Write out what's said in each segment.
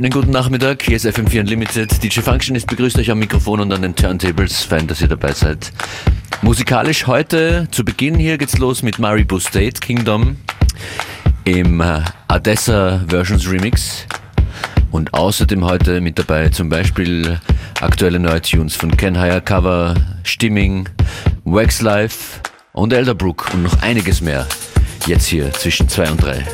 Schönen guten Nachmittag, hier ist FM4 Unlimited. DJ Function ist begrüßt euch am Mikrofon und an den Turntables. Fein, dass ihr dabei seid. Musikalisch heute, zu Beginn hier geht's los mit Maribu State Kingdom im äh, Adessa Versions Remix. Und außerdem heute mit dabei zum Beispiel aktuelle neue Tunes von Ken Hayakawa, Stimming, Wax Life und Elderbrook und noch einiges mehr. Jetzt hier zwischen 2 und 3.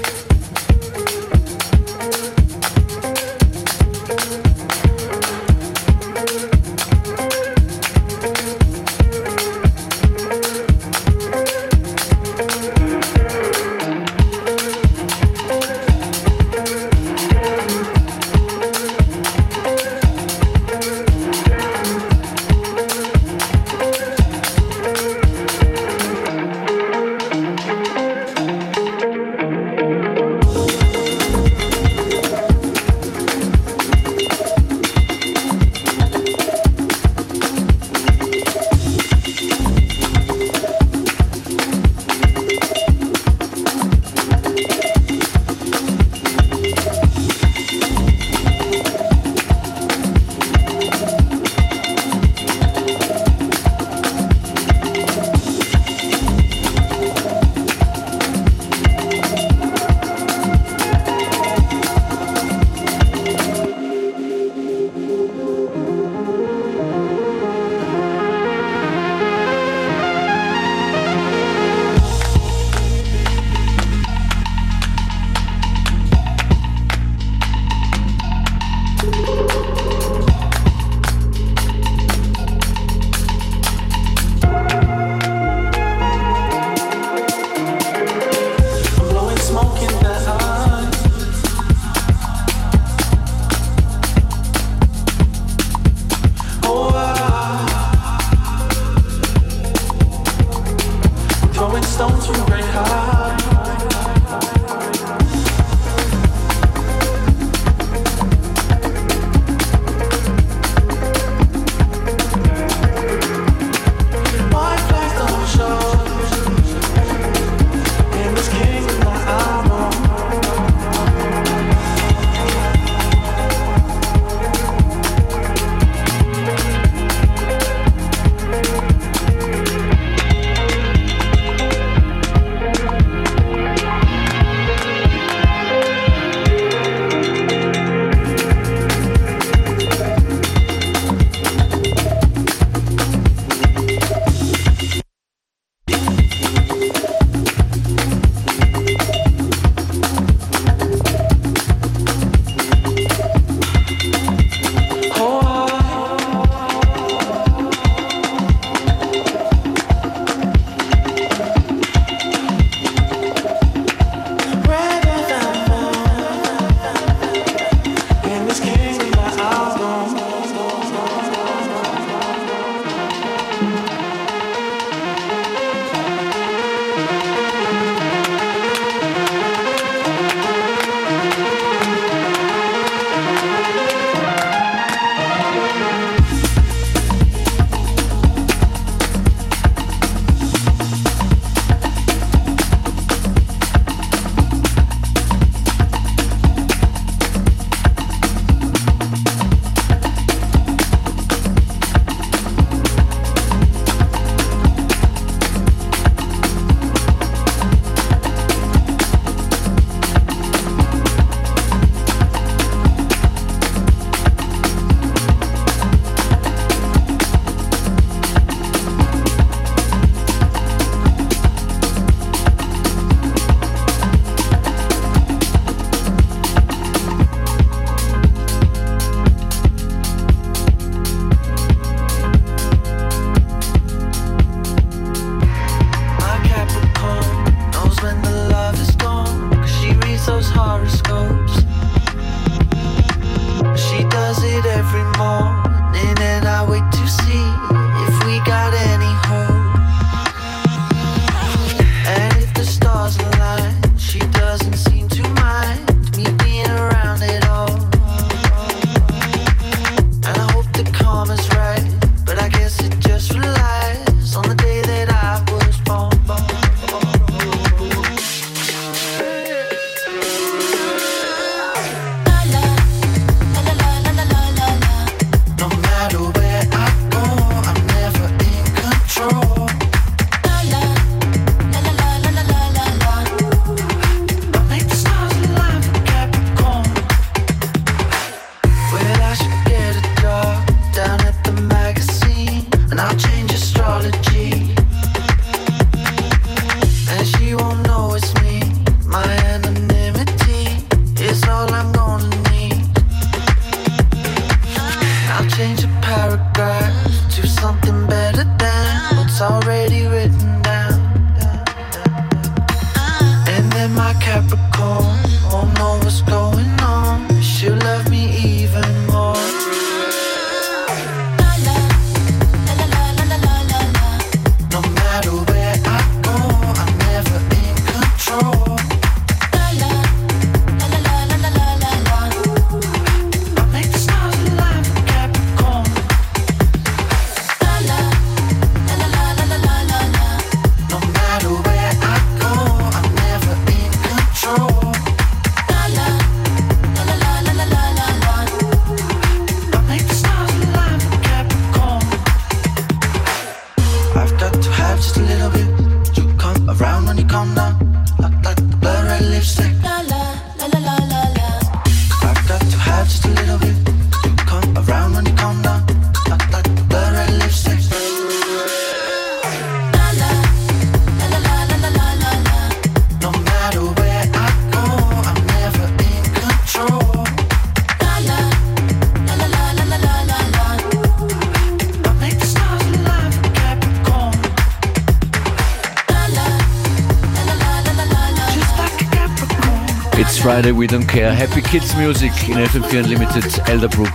Friday, we don't care. Happy Kids Music in FM4 Unlimited, Elderbrook.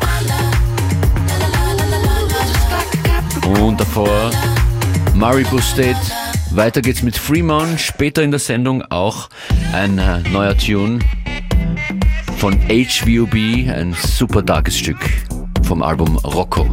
Und davor Maribu State. Weiter geht's mit Fremont. Später in der Sendung auch ein äh, neuer Tune von HVOB, ein super darkes Stück vom Album Rocco.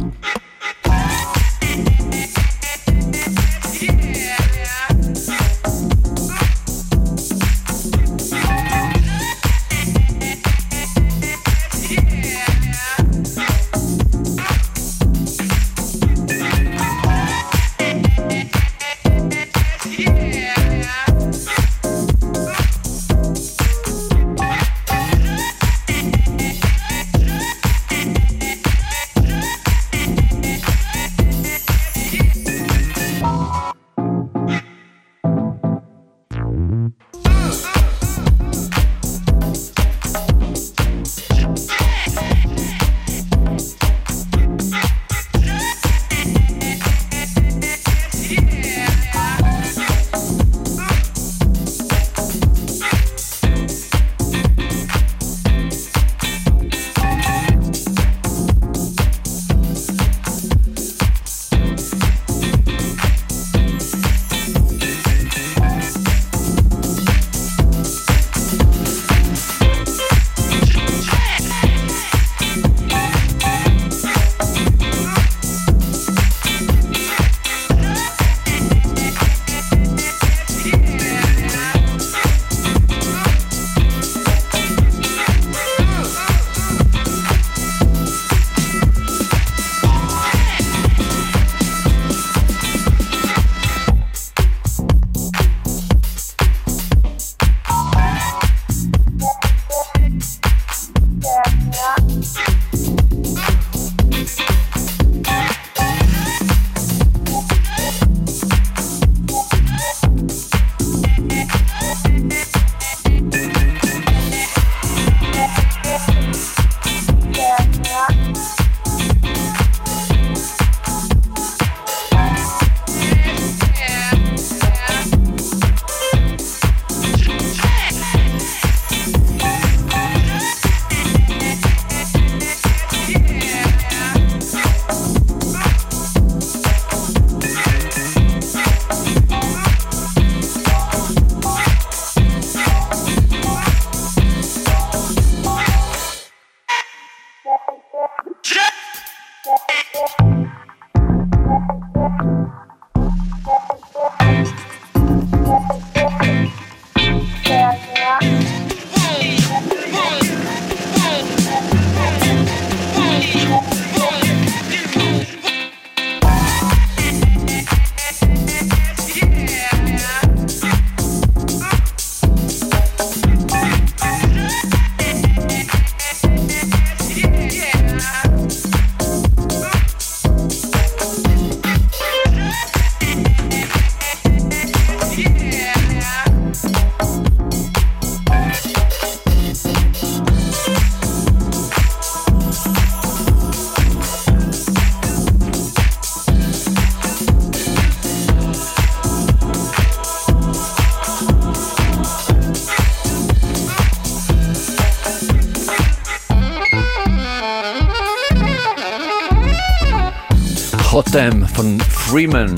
Freeman.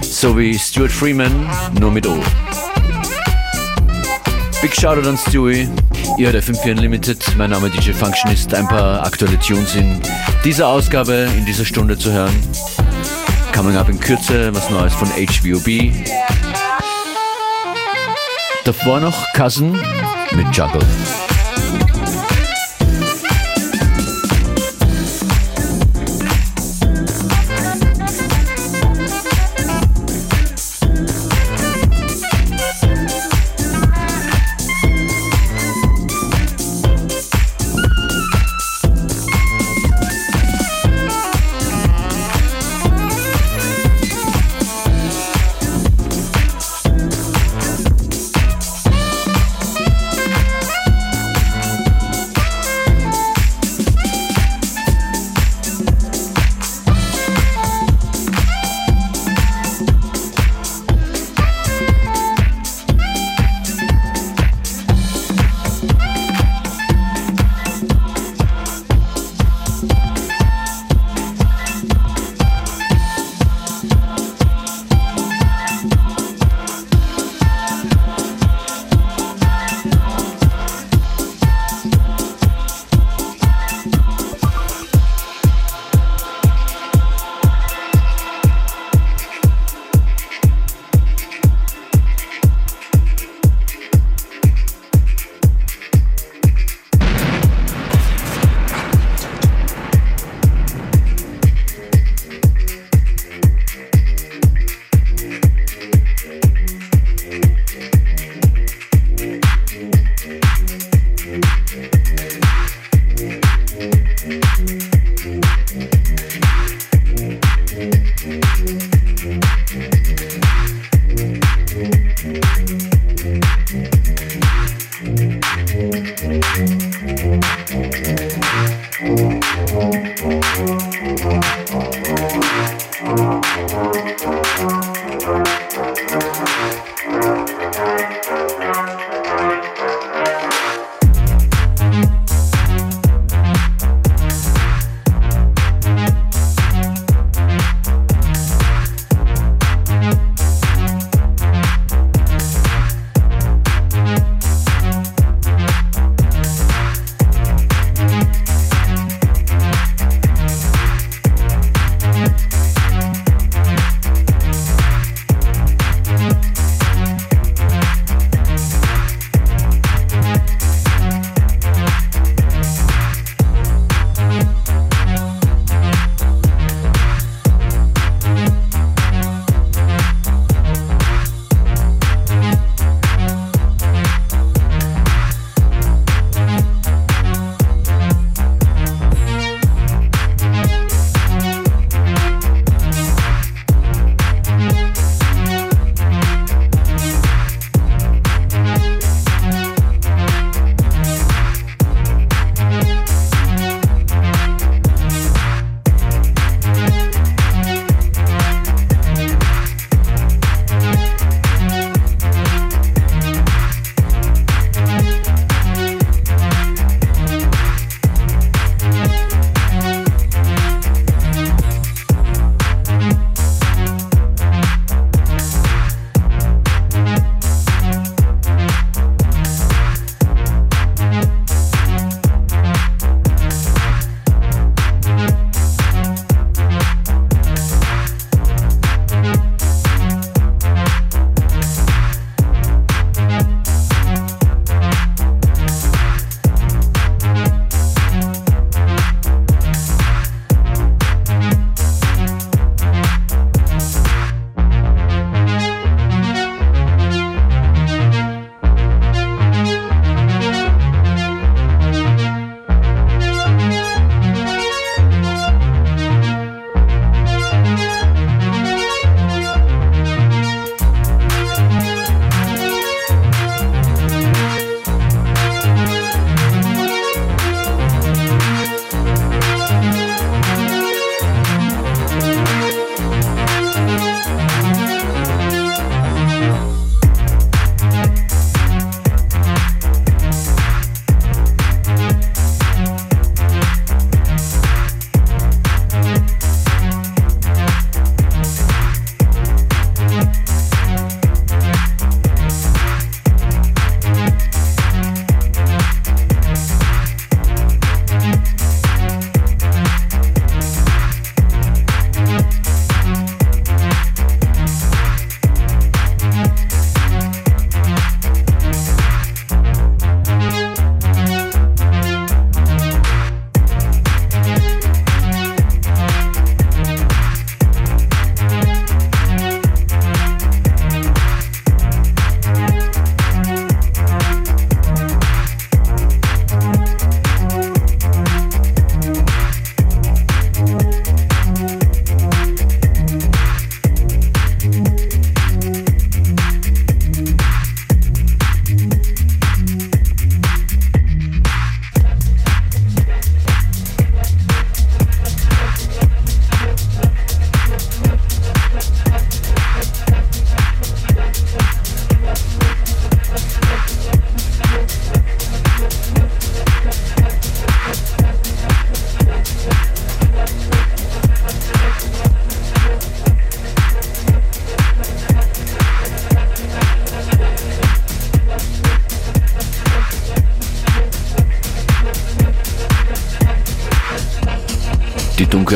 So wie Stuart Freeman, nur mit O. Big Shoutout an Stewie. Ihr hört FM4 Unlimited. Mein Name DJ Functionist. Ein paar aktuelle Tunes in dieser Ausgabe, in dieser Stunde zu hören. Coming up in Kürze, was Neues von HVOB. Davor noch Cousin mit Juggle.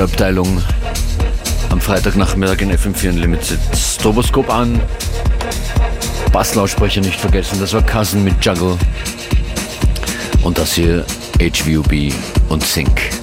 Abteilung am Freitagnachmittag in FM4 Unlimited. Stroboskop an, Basslautsprecher nicht vergessen, das war Cousin mit Juggle. Und das hier HVUB und Sync.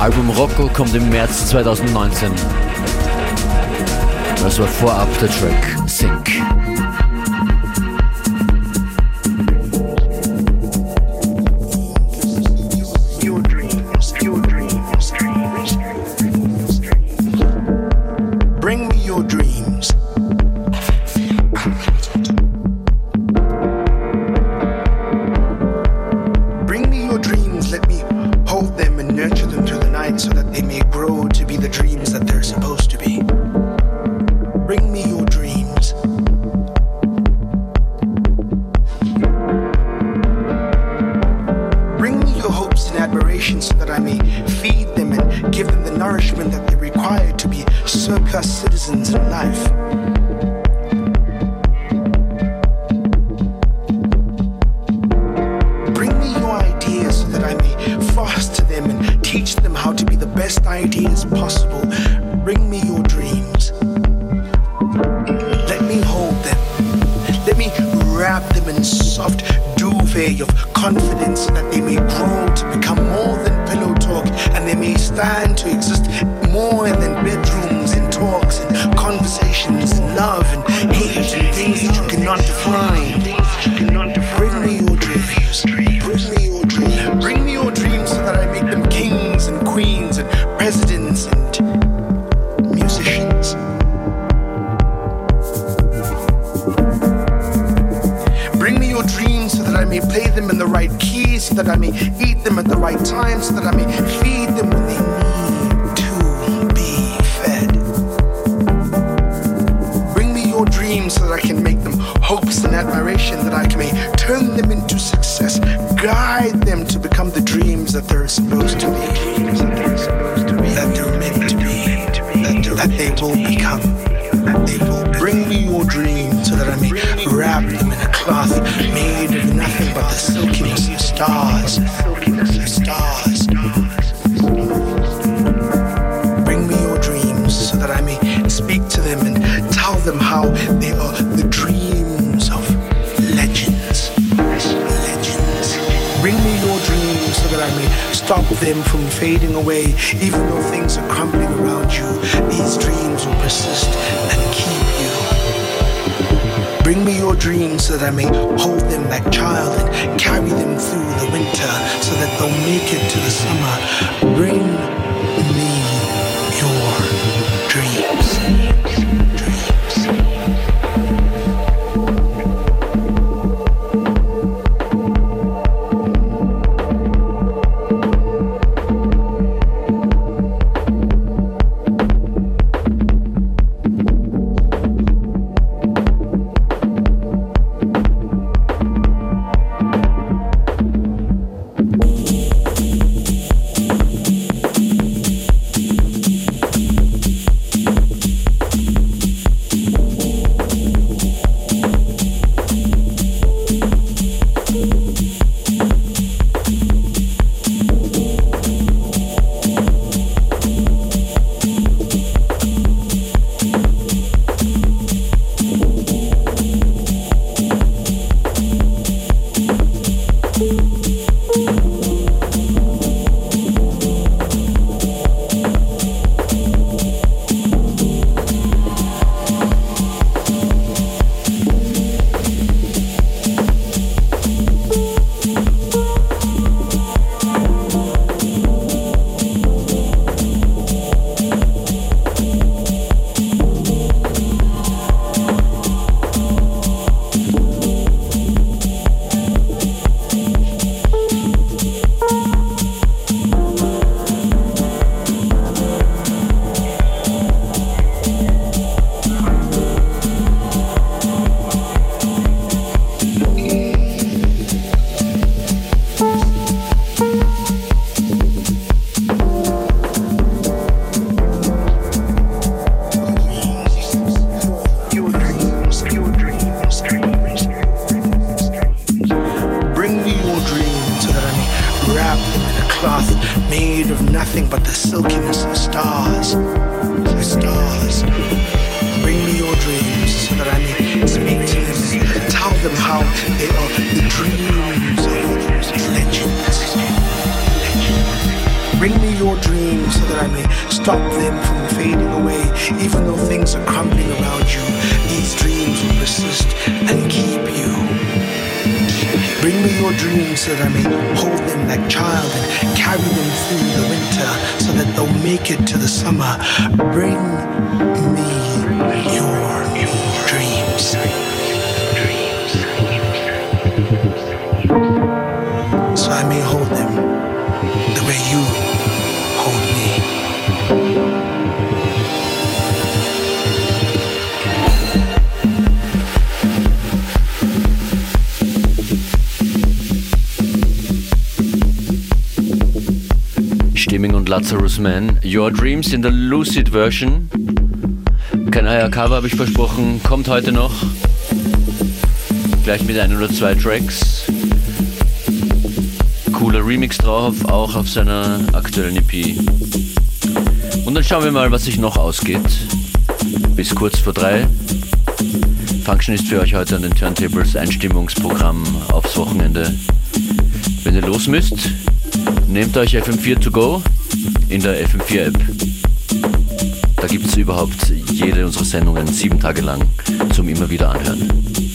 Album Rocco kommt im März 2019. Das war vorab der Track Sync. may play them in the right keys, so that I may eat them at the right time, so that I may feed them stop them from fading away, even though things are crumbling around you. These dreams will persist and keep you. Bring me your dreams so that I may hold them like child and carry them through the winter so that they'll make it to the summer. Bring I may stop them from fading away, even though things are crumbling around you. These dreams will persist and keep you. Bring me your dreams so that I may hold them like child and carry them through the winter so that they'll make it to the summer. Bring me your dreams. Lazarus Man. Your Dreams in der Lucid Version. Kein higher Cover habe ich versprochen, kommt heute noch. Gleich mit ein oder zwei Tracks. Cooler Remix drauf, auch auf seiner aktuellen EP. Und dann schauen wir mal, was sich noch ausgeht. Bis kurz vor drei. Function ist für euch heute an den Turntables Einstimmungsprogramm aufs Wochenende. Wenn ihr los müsst, nehmt euch FM4 to go in der FM4 App. Da gibt es überhaupt jede unserer Sendungen sieben Tage lang zum immer wieder anhören.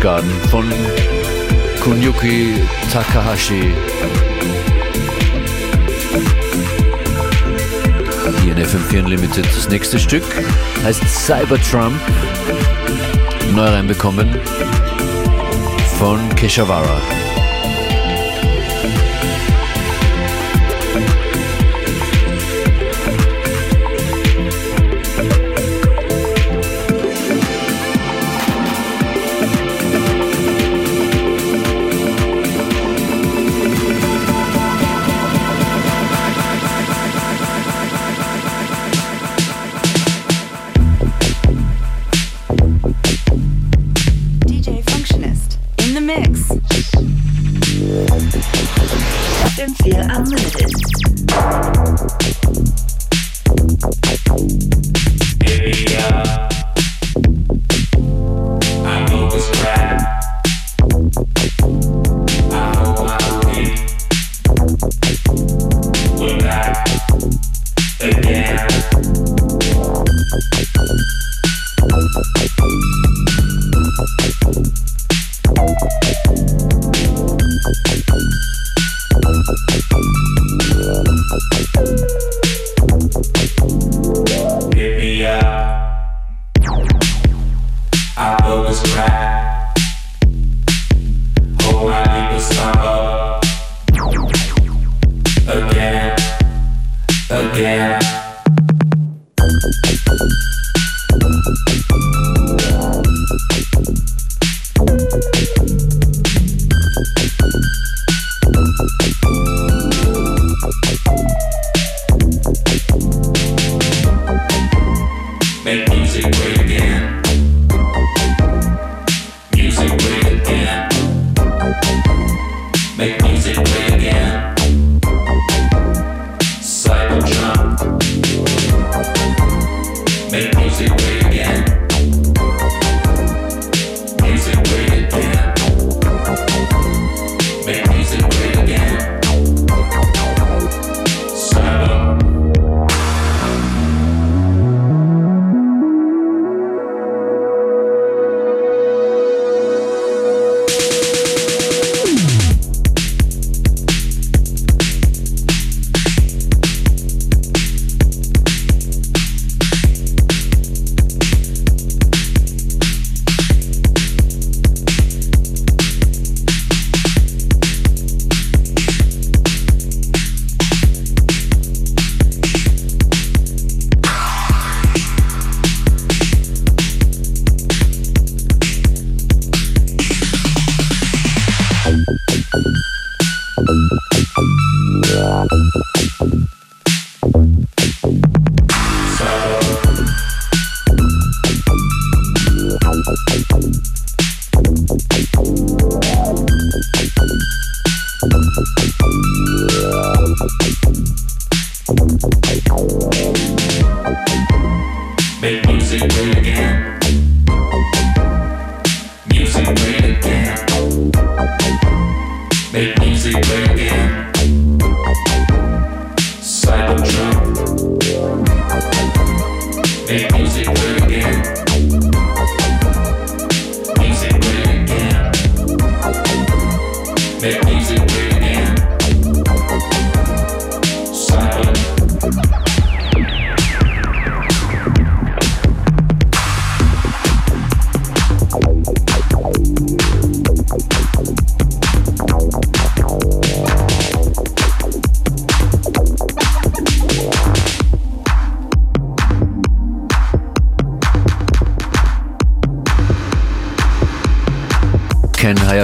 Garden von Kunyuki Takahashi. Hier in FM4 Unlimited. Das nächste Stück heißt Cybertrump. Neu reinbekommen von Keshavara.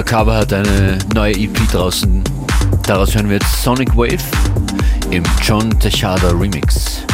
Cover hat eine neue EP draußen. Daraus hören wir jetzt Sonic Wave im John Tejada Remix.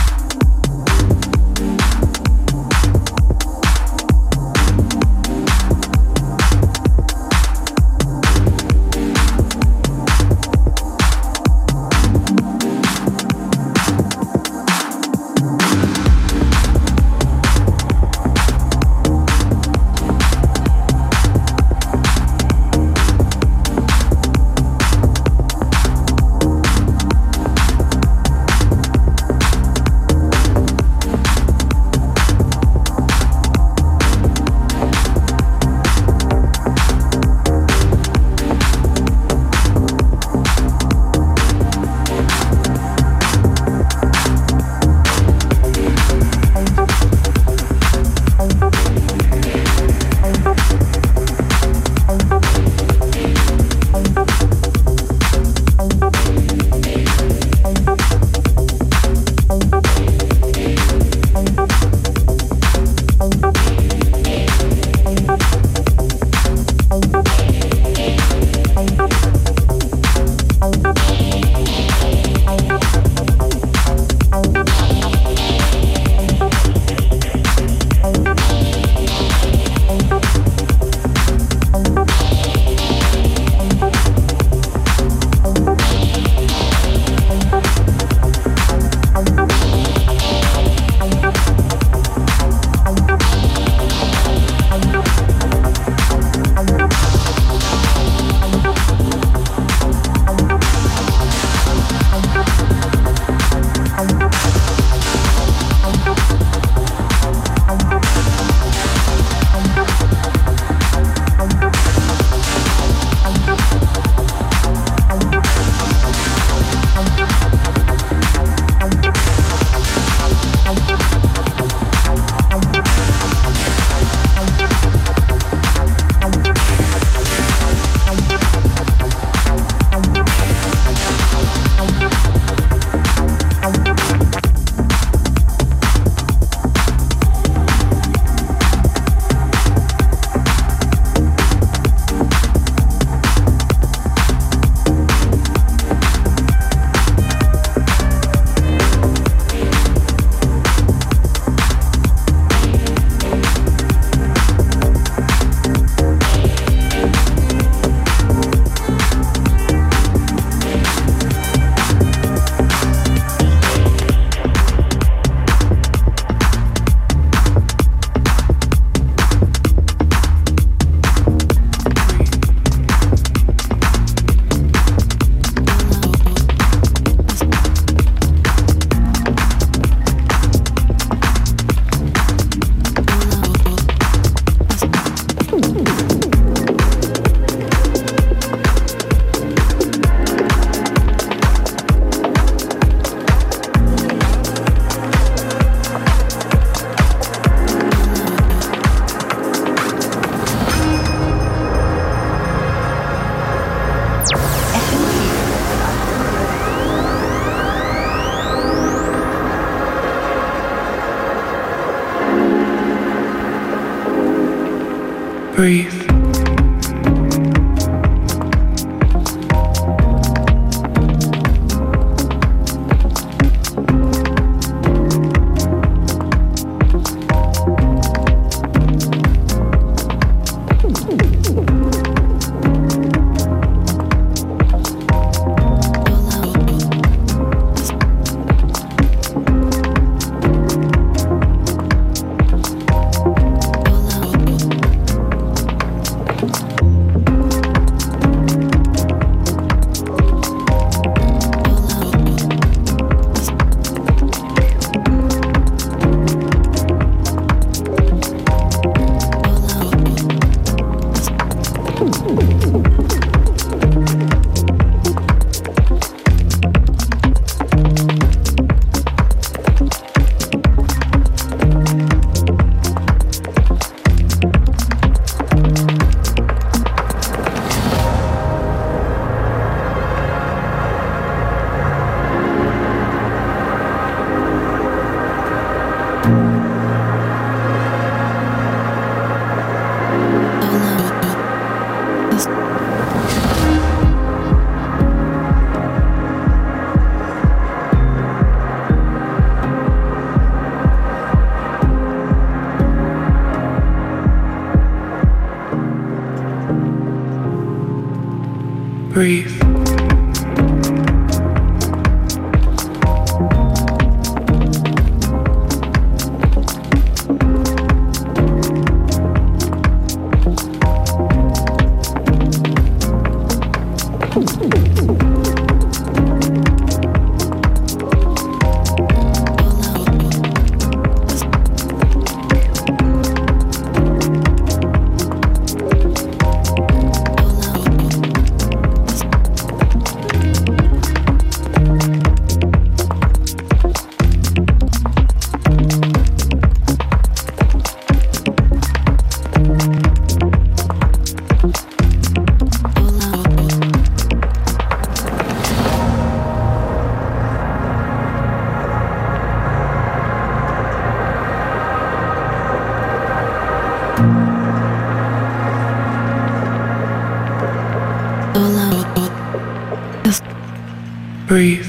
Breathe.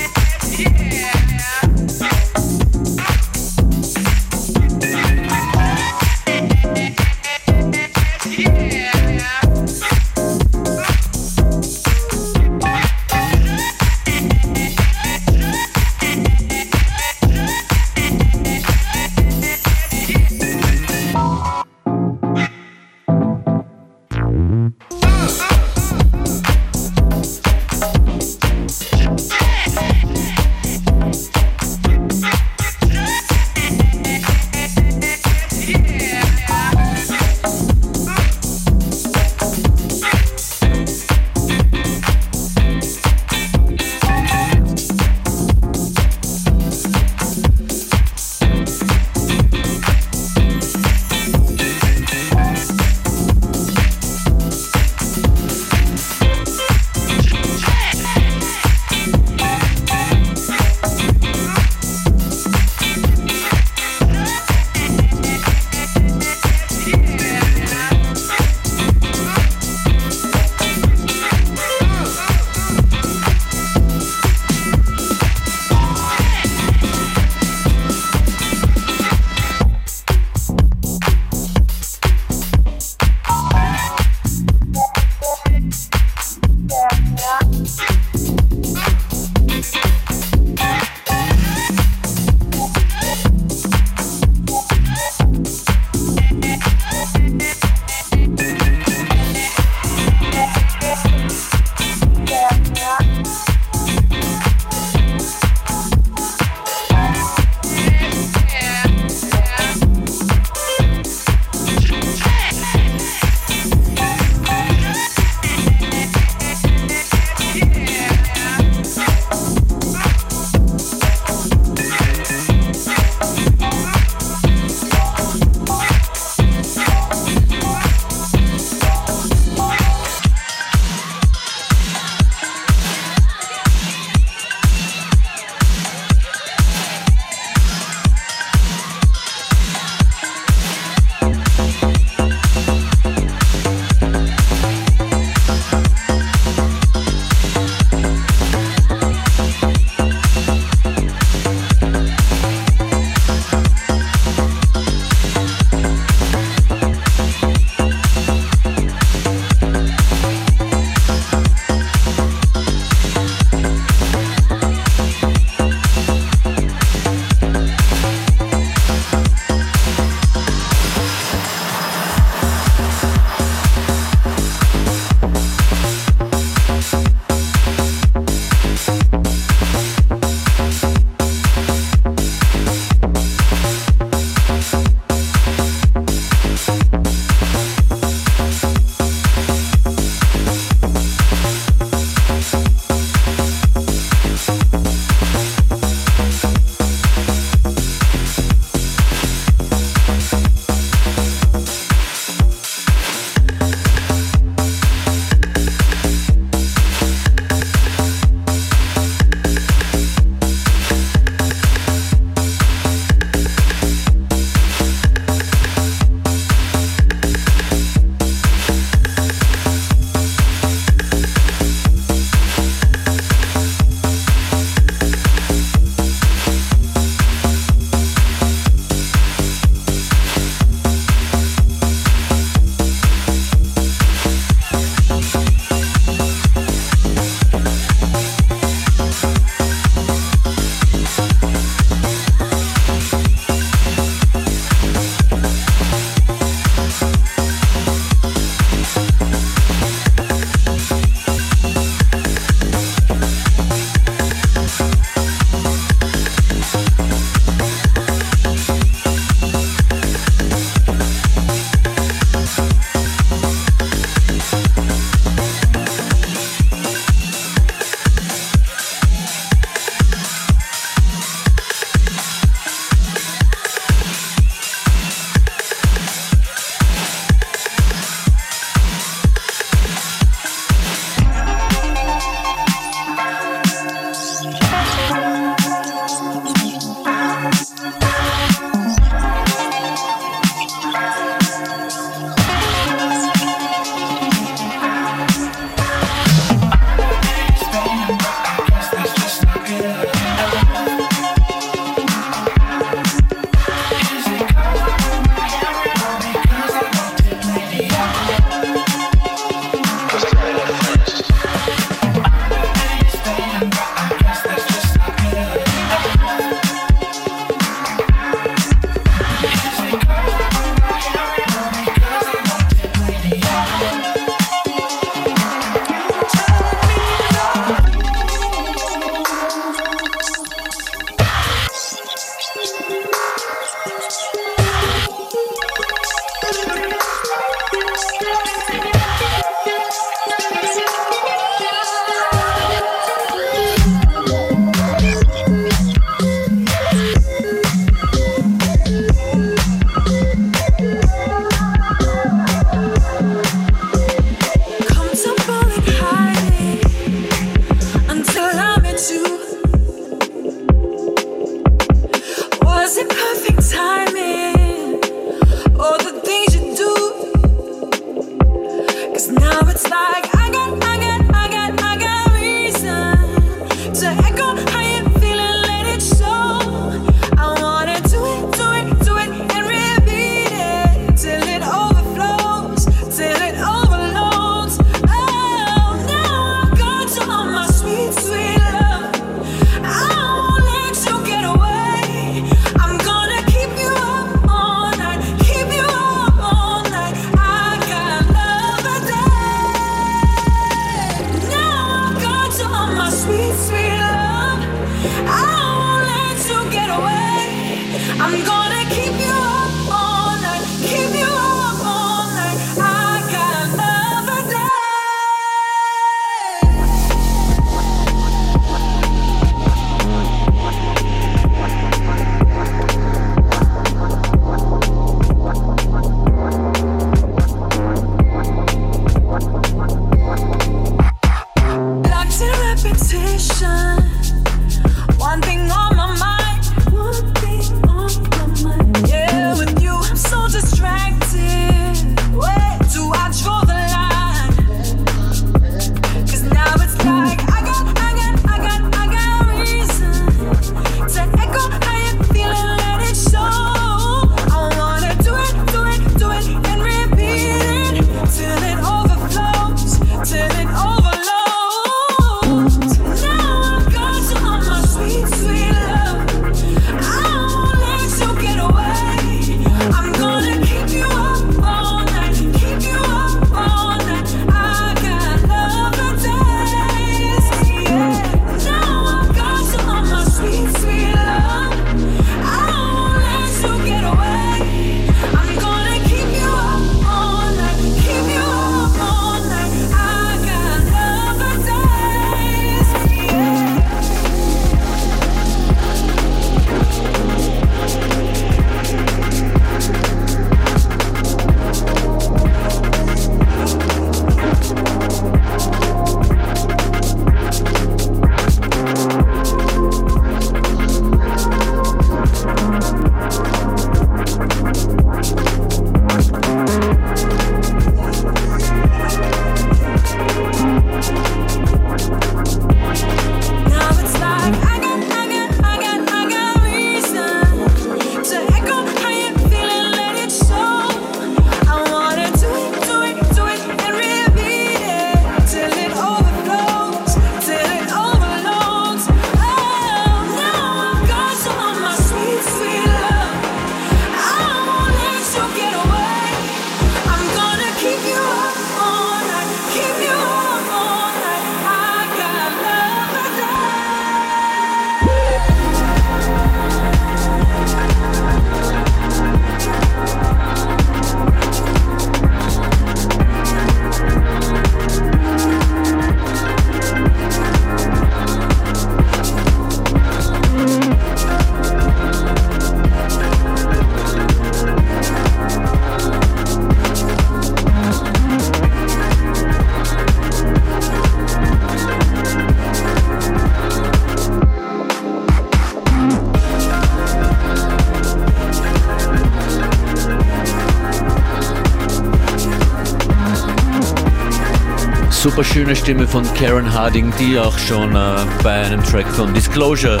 Super schöne Stimme von Karen Harding, die auch schon äh, bei einem Track von Disclosure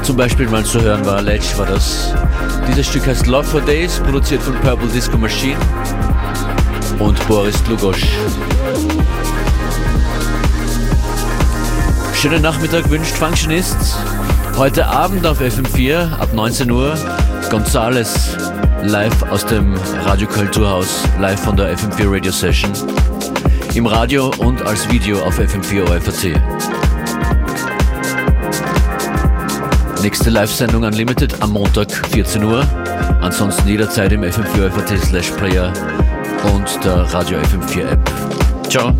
zum Beispiel mal zu hören war. Ledge war das. Dieses Stück heißt Love for Days, produziert von Purple Disco Machine und Boris Lugosch. Schönen Nachmittag wünscht Functionists. Heute Abend auf FM4 ab 19 Uhr Gonzales live aus dem Radiokulturhaus, live von der FM4 Radio Session. Im Radio und als Video auf FM4 OFAC. Nächste Live-Sendung Unlimited am Montag 14 Uhr. Ansonsten jederzeit im FM4 OFAC slash Player und der Radio FM4 App. Ciao.